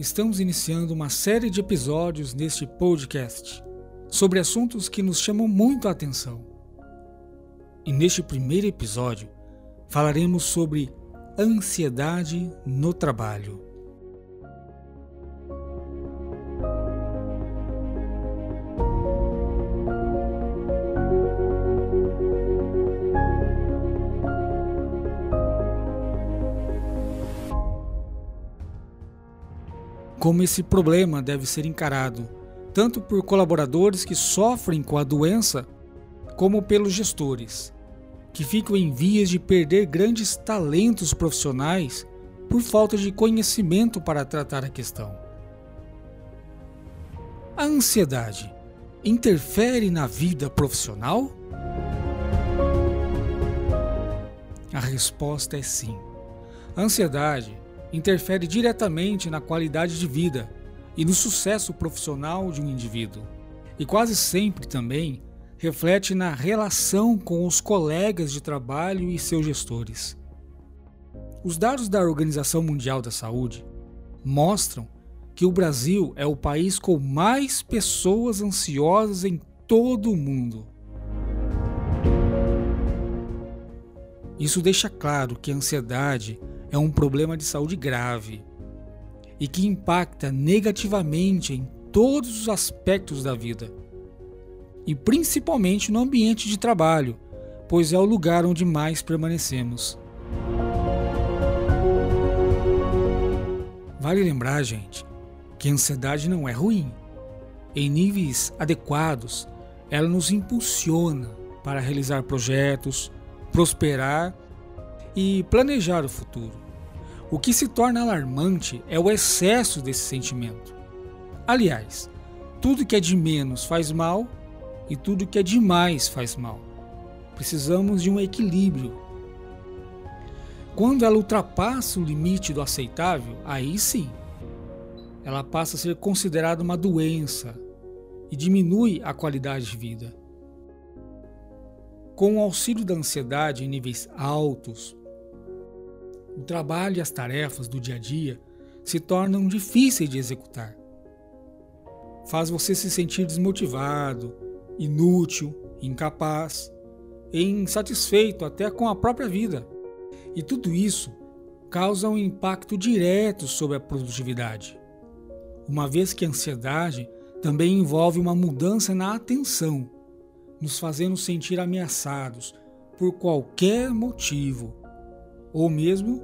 Estamos iniciando uma série de episódios neste podcast sobre assuntos que nos chamam muito a atenção. E neste primeiro episódio falaremos sobre ansiedade no trabalho. como esse problema deve ser encarado, tanto por colaboradores que sofrem com a doença, como pelos gestores, que ficam em vias de perder grandes talentos profissionais por falta de conhecimento para tratar a questão. A ansiedade interfere na vida profissional? A resposta é sim. A ansiedade interfere diretamente na qualidade de vida e no sucesso profissional de um indivíduo. E quase sempre também reflete na relação com os colegas de trabalho e seus gestores. Os dados da Organização Mundial da Saúde mostram que o Brasil é o país com mais pessoas ansiosas em todo o mundo. Isso deixa claro que a ansiedade é um problema de saúde grave e que impacta negativamente em todos os aspectos da vida, e principalmente no ambiente de trabalho, pois é o lugar onde mais permanecemos. Vale lembrar, gente, que a ansiedade não é ruim. Em níveis adequados, ela nos impulsiona para realizar projetos, prosperar e planejar o futuro. O que se torna alarmante é o excesso desse sentimento. Aliás, tudo que é de menos faz mal e tudo que é de mais faz mal. Precisamos de um equilíbrio. Quando ela ultrapassa o limite do aceitável, aí sim, ela passa a ser considerada uma doença e diminui a qualidade de vida. Com o auxílio da ansiedade em níveis altos, o trabalho e as tarefas do dia a dia se tornam difíceis de executar. Faz você se sentir desmotivado, inútil, incapaz, insatisfeito até com a própria vida. E tudo isso causa um impacto direto sobre a produtividade, uma vez que a ansiedade também envolve uma mudança na atenção, nos fazendo sentir ameaçados por qualquer motivo, ou mesmo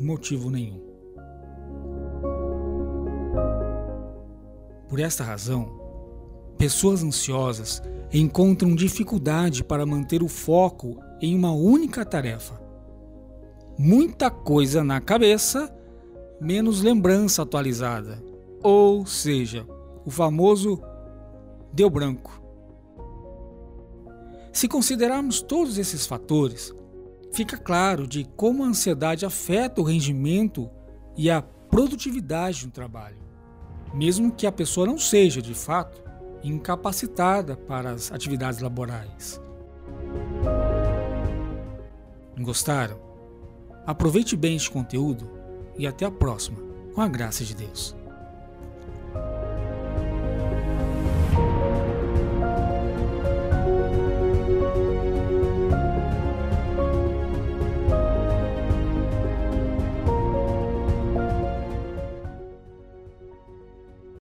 motivo nenhum. Por esta razão, pessoas ansiosas encontram dificuldade para manter o foco em uma única tarefa. Muita coisa na cabeça, menos lembrança atualizada. Ou seja, o famoso deu branco. Se considerarmos todos esses fatores, fica claro de como a ansiedade afeta o rendimento e a produtividade no trabalho, mesmo que a pessoa não seja, de fato, incapacitada para as atividades laborais. Gostaram? Aproveite bem este conteúdo e até a próxima, com a graça de Deus.